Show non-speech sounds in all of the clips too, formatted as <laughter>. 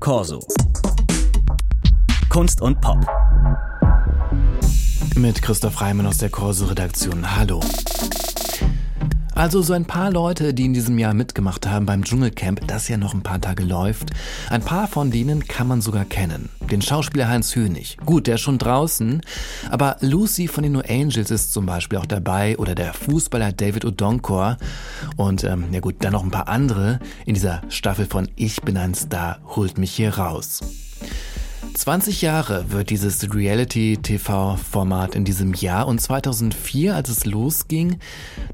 Corso. Kunst und Pop. Mit Christoph Reimann aus der Corso-Redaktion. Hallo. Also so ein paar Leute, die in diesem Jahr mitgemacht haben beim Dschungelcamp, das ja noch ein paar Tage läuft. Ein paar von denen kann man sogar kennen. Den Schauspieler Heinz Hönig. Gut, der ist schon draußen. Aber Lucy von den New Angels ist zum Beispiel auch dabei oder der Fußballer David Odonkor. Und ähm, ja gut, dann noch ein paar andere in dieser Staffel von Ich bin ein Star, holt mich hier raus. 20 Jahre wird dieses Reality-TV-Format in diesem Jahr und 2004, als es losging,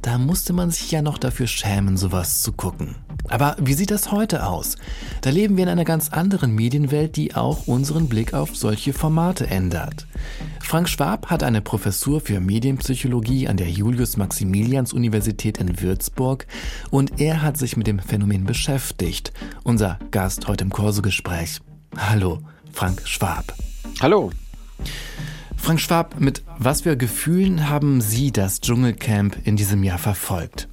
da musste man sich ja noch dafür schämen, sowas zu gucken. Aber wie sieht das heute aus? Da leben wir in einer ganz anderen Medienwelt, die auch unseren Blick auf solche Formate ändert. Frank Schwab hat eine Professur für Medienpsychologie an der Julius-Maximilians-Universität in Würzburg und er hat sich mit dem Phänomen beschäftigt. Unser Gast heute im Kurse-Gespräch. Hallo. Frank Schwab. Hallo. Frank Schwab, mit was für Gefühlen haben Sie das Dschungelcamp in diesem Jahr verfolgt?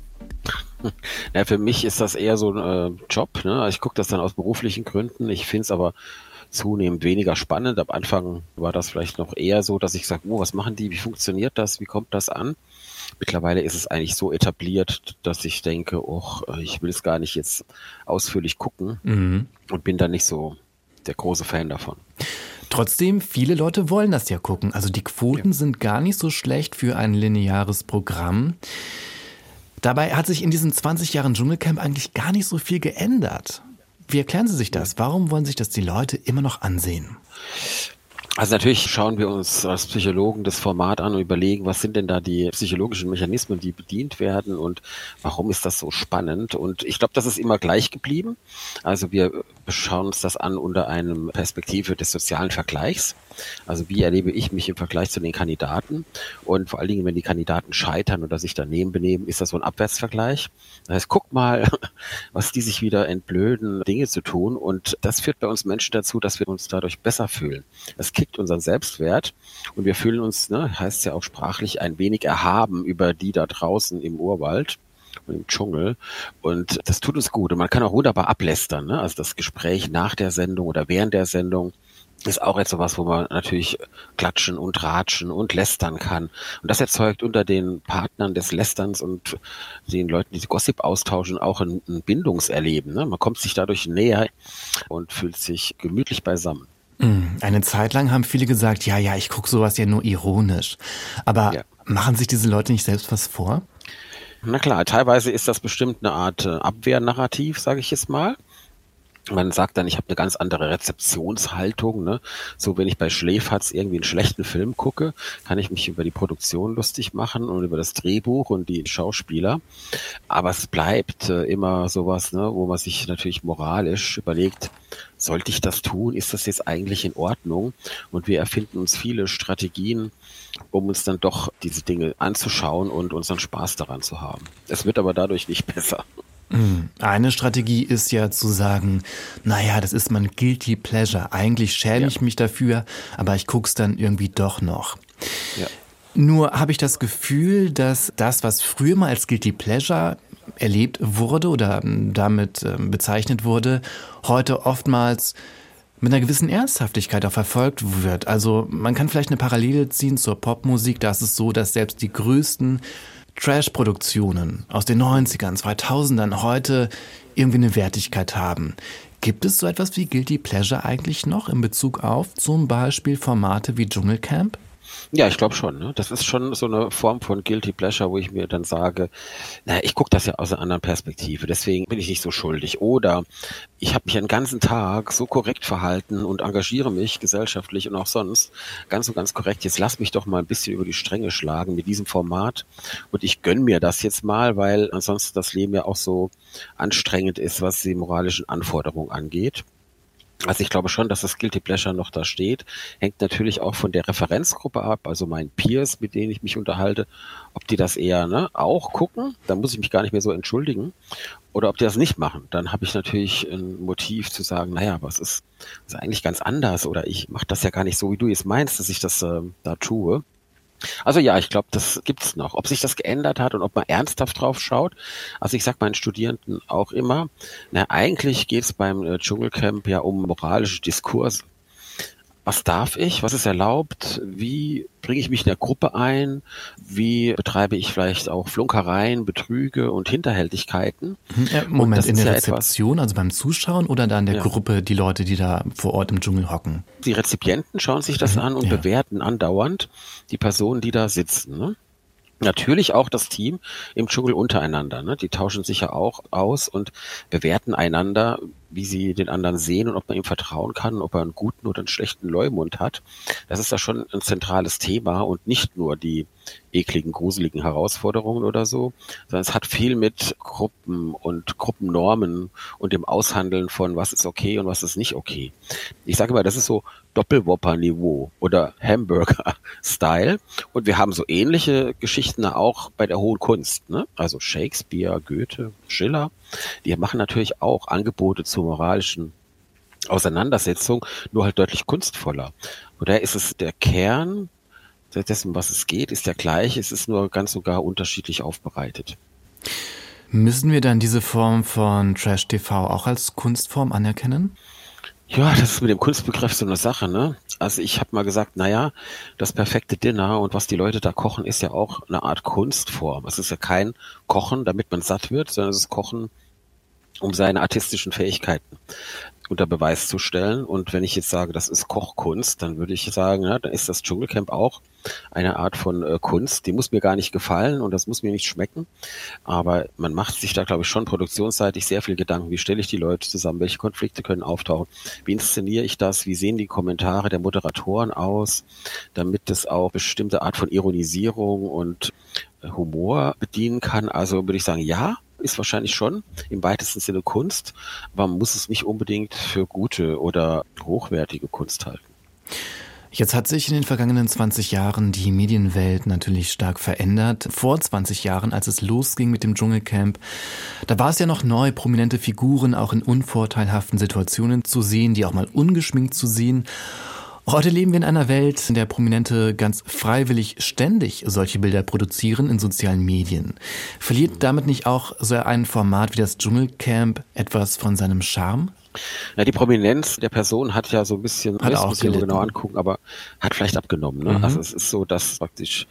<laughs> Ja, für mich ist das eher so ein äh, Job. Ne? Ich gucke das dann aus beruflichen Gründen. Ich finde es aber zunehmend weniger spannend. Am Anfang war das vielleicht noch eher so, dass ich sage, oh, was machen die, wie funktioniert das, wie kommt das an? Mittlerweile ist es eigentlich so etabliert, dass ich denke, oh, ich will es gar nicht jetzt ausführlich gucken mhm. und bin da nicht so der große Fan davon. Trotzdem, viele Leute wollen das ja gucken. Also die Quoten ja. sind gar nicht so schlecht für ein lineares Programm. Dabei hat sich in diesen 20 Jahren Dschungelcamp eigentlich gar nicht so viel geändert. Wie erklären Sie sich das? Warum wollen sich das die Leute immer noch ansehen? Also natürlich schauen wir uns als Psychologen das Format an und überlegen, was sind denn da die psychologischen Mechanismen, die bedient werden und warum ist das so spannend? Und ich glaube, das ist immer gleich geblieben. Also wir schauen uns das an unter einem Perspektive des sozialen Vergleichs. Also wie erlebe ich mich im Vergleich zu den Kandidaten? Und vor allen Dingen, wenn die Kandidaten scheitern oder sich daneben benehmen, ist das so ein Abwärtsvergleich. Das heißt, guck mal, <laughs> was die sich wieder entblöden, Dinge zu tun. Und das führt bei uns Menschen dazu, dass wir uns dadurch besser fühlen. Es kickt unseren Selbstwert und wir fühlen uns, ne, heißt ja auch sprachlich, ein wenig erhaben über die da draußen im Urwald und im Dschungel. Und das tut uns gut. Und man kann auch wunderbar ablästern. Ne? Also das Gespräch nach der Sendung oder während der Sendung ist auch jetzt sowas, wo man natürlich klatschen und ratschen und lästern kann. Und das erzeugt unter den Partnern des Lästerns und den Leuten, die Gossip austauschen, auch ein, ein Bindungserleben. Ne? Man kommt sich dadurch näher und fühlt sich gemütlich beisammen. Mm, eine Zeit lang haben viele gesagt, ja, ja, ich gucke sowas ja nur ironisch. Aber ja. machen sich diese Leute nicht selbst was vor? Na klar, teilweise ist das bestimmt eine Art äh, Abwehrnarrativ, sage ich jetzt mal man sagt dann, ich habe eine ganz andere Rezeptionshaltung. Ne? So, wenn ich bei Schläferz irgendwie einen schlechten Film gucke, kann ich mich über die Produktion lustig machen und über das Drehbuch und die Schauspieler. Aber es bleibt äh, immer sowas, ne, wo man sich natürlich moralisch überlegt, sollte ich das tun? Ist das jetzt eigentlich in Ordnung? Und wir erfinden uns viele Strategien, um uns dann doch diese Dinge anzuschauen und unseren Spaß daran zu haben. Es wird aber dadurch nicht <laughs> besser. Hm. Eine Strategie ist ja zu sagen, naja, das ist mein Guilty Pleasure. Eigentlich schäme ja. ich mich dafür, aber ich guck's dann irgendwie doch noch. Ja. Nur habe ich das Gefühl, dass das, was früher mal als Guilty Pleasure erlebt wurde oder hm, damit ähm, bezeichnet wurde, heute oftmals mit einer gewissen Ernsthaftigkeit auch verfolgt wird. Also man kann vielleicht eine Parallele ziehen zur Popmusik. Da ist es so, dass selbst die größten Trash-Produktionen aus den 90ern, 2000ern heute irgendwie eine Wertigkeit haben. Gibt es so etwas wie Guilty Pleasure eigentlich noch in Bezug auf zum Beispiel Formate wie Dschungelcamp? Ja, ich glaube schon. Ne? Das ist schon so eine Form von Guilty Pleasure, wo ich mir dann sage, naja, ich gucke das ja aus einer anderen Perspektive, deswegen bin ich nicht so schuldig. Oder ich habe mich einen ganzen Tag so korrekt verhalten und engagiere mich gesellschaftlich und auch sonst ganz und ganz korrekt. Jetzt lass mich doch mal ein bisschen über die Stränge schlagen mit diesem Format und ich gönn mir das jetzt mal, weil ansonsten das Leben ja auch so anstrengend ist, was die moralischen Anforderungen angeht. Also ich glaube schon, dass das Guilty Pleasure noch da steht. Hängt natürlich auch von der Referenzgruppe ab, also meinen Peers, mit denen ich mich unterhalte, ob die das eher ne, auch gucken, dann muss ich mich gar nicht mehr so entschuldigen. Oder ob die das nicht machen, dann habe ich natürlich ein Motiv zu sagen, naja, was ist, ist eigentlich ganz anders oder ich mache das ja gar nicht so, wie du jetzt meinst, dass ich das äh, da tue. Also ja, ich glaube, das gibt's noch. Ob sich das geändert hat und ob man ernsthaft drauf schaut. Also ich sage meinen Studierenden auch immer, na eigentlich geht's beim äh, Dschungelcamp ja um moralische Diskurse was darf ich, was ist erlaubt, wie bringe ich mich in der Gruppe ein, wie betreibe ich vielleicht auch Flunkereien, Betrüge und Hinterhältigkeiten. Mhm. Ja, Moment, in der ja Rezeption, also beim Zuschauen oder da in der ja. Gruppe die Leute, die da vor Ort im Dschungel hocken? Die Rezipienten schauen sich das mhm. an und bewerten andauernd die Personen, die da sitzen. Ne? Natürlich auch das Team im Dschungel untereinander. Ne? Die tauschen sich ja auch aus und bewerten einander, wie sie den anderen sehen und ob man ihm vertrauen kann, ob er einen guten oder einen schlechten Leumund hat. Das ist da schon ein zentrales Thema und nicht nur die ekligen, gruseligen Herausforderungen oder so, sondern es hat viel mit Gruppen und Gruppennormen und dem Aushandeln von was ist okay und was ist nicht okay. Ich sage mal, das ist so Doppelwopper-Niveau oder Hamburger-Style. Und wir haben so ähnliche Geschichten auch bei der hohen Kunst. Ne? Also Shakespeare, Goethe, Schiller, die machen natürlich auch Angebote zur moralischen Auseinandersetzung, nur halt deutlich kunstvoller. Oder ist es der Kern dessen, was es geht, ist der gleiche, es ist nur ganz sogar unterschiedlich aufbereitet. Müssen wir dann diese Form von Trash-TV auch als Kunstform anerkennen? Ja, das ist mit dem Kunstbegriff so eine Sache, ne? Also ich habe mal gesagt, naja, das perfekte Dinner und was die Leute da kochen, ist ja auch eine Art Kunstform. Es ist ja kein Kochen, damit man satt wird, sondern es ist Kochen um seine artistischen Fähigkeiten unter Beweis zu stellen. Und wenn ich jetzt sage, das ist Kochkunst, dann würde ich sagen, ja, dann ist das Dschungelcamp auch eine Art von äh, Kunst. Die muss mir gar nicht gefallen und das muss mir nicht schmecken. Aber man macht sich da, glaube ich, schon produktionsseitig sehr viel Gedanken. Wie stelle ich die Leute zusammen? Welche Konflikte können auftauchen? Wie inszeniere ich das? Wie sehen die Kommentare der Moderatoren aus? Damit es auch bestimmte Art von Ironisierung und äh, Humor bedienen kann. Also würde ich sagen, ja, ist wahrscheinlich schon im weitesten Sinne Kunst, aber man muss es nicht unbedingt für gute oder hochwertige Kunst halten. Jetzt hat sich in den vergangenen 20 Jahren die Medienwelt natürlich stark verändert. Vor 20 Jahren, als es losging mit dem Dschungelcamp, da war es ja noch neu, prominente Figuren auch in unvorteilhaften Situationen zu sehen, die auch mal ungeschminkt zu sehen. Heute leben wir in einer Welt, in der Prominente ganz freiwillig ständig solche Bilder produzieren in sozialen Medien. Verliert damit nicht auch so ein Format wie das Dschungelcamp etwas von seinem Charme? Ja, die Prominenz der Person hat ja so ein bisschen, hat auch muss ich genau angucken, aber hat vielleicht abgenommen. Ne? Mhm. Also es ist so, dass praktisch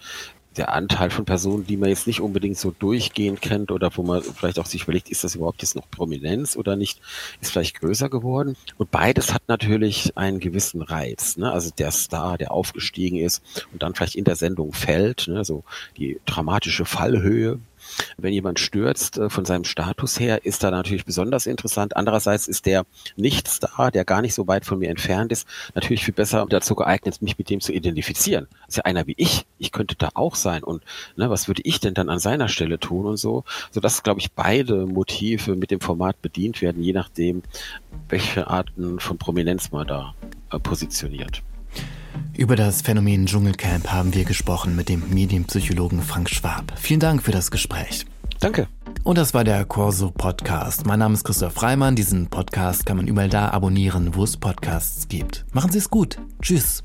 der Anteil von Personen, die man jetzt nicht unbedingt so durchgehend kennt oder wo man vielleicht auch sich überlegt, ist das überhaupt jetzt noch Prominenz oder nicht, ist vielleicht größer geworden. Und beides hat natürlich einen gewissen Reiz. Ne? Also der Star, der aufgestiegen ist und dann vielleicht in der Sendung fällt, ne? so die dramatische Fallhöhe, wenn jemand stürzt äh, von seinem Status her, ist da natürlich besonders interessant. Andererseits ist der Nichtstar, der gar nicht so weit von mir entfernt ist, natürlich viel besser dazu geeignet, mich mit dem zu identifizieren. Das ist ja einer wie ich. Ich könnte da auch sein. Und ne, was würde ich denn dann an seiner Stelle tun und so? Sodass, glaube ich, beide Motive mit dem Format bedient werden, je nachdem, welche Arten von Prominenz man da äh, positioniert. Über das Phänomen Dschungelcamp haben wir gesprochen mit dem Medienpsychologen Frank Schwab. Vielen Dank für das Gespräch. Danke. Und das war der Corso Podcast. Mein Name ist Christoph Freimann. Diesen Podcast kann man überall da abonnieren, wo es Podcasts gibt. Machen Sie es gut. Tschüss.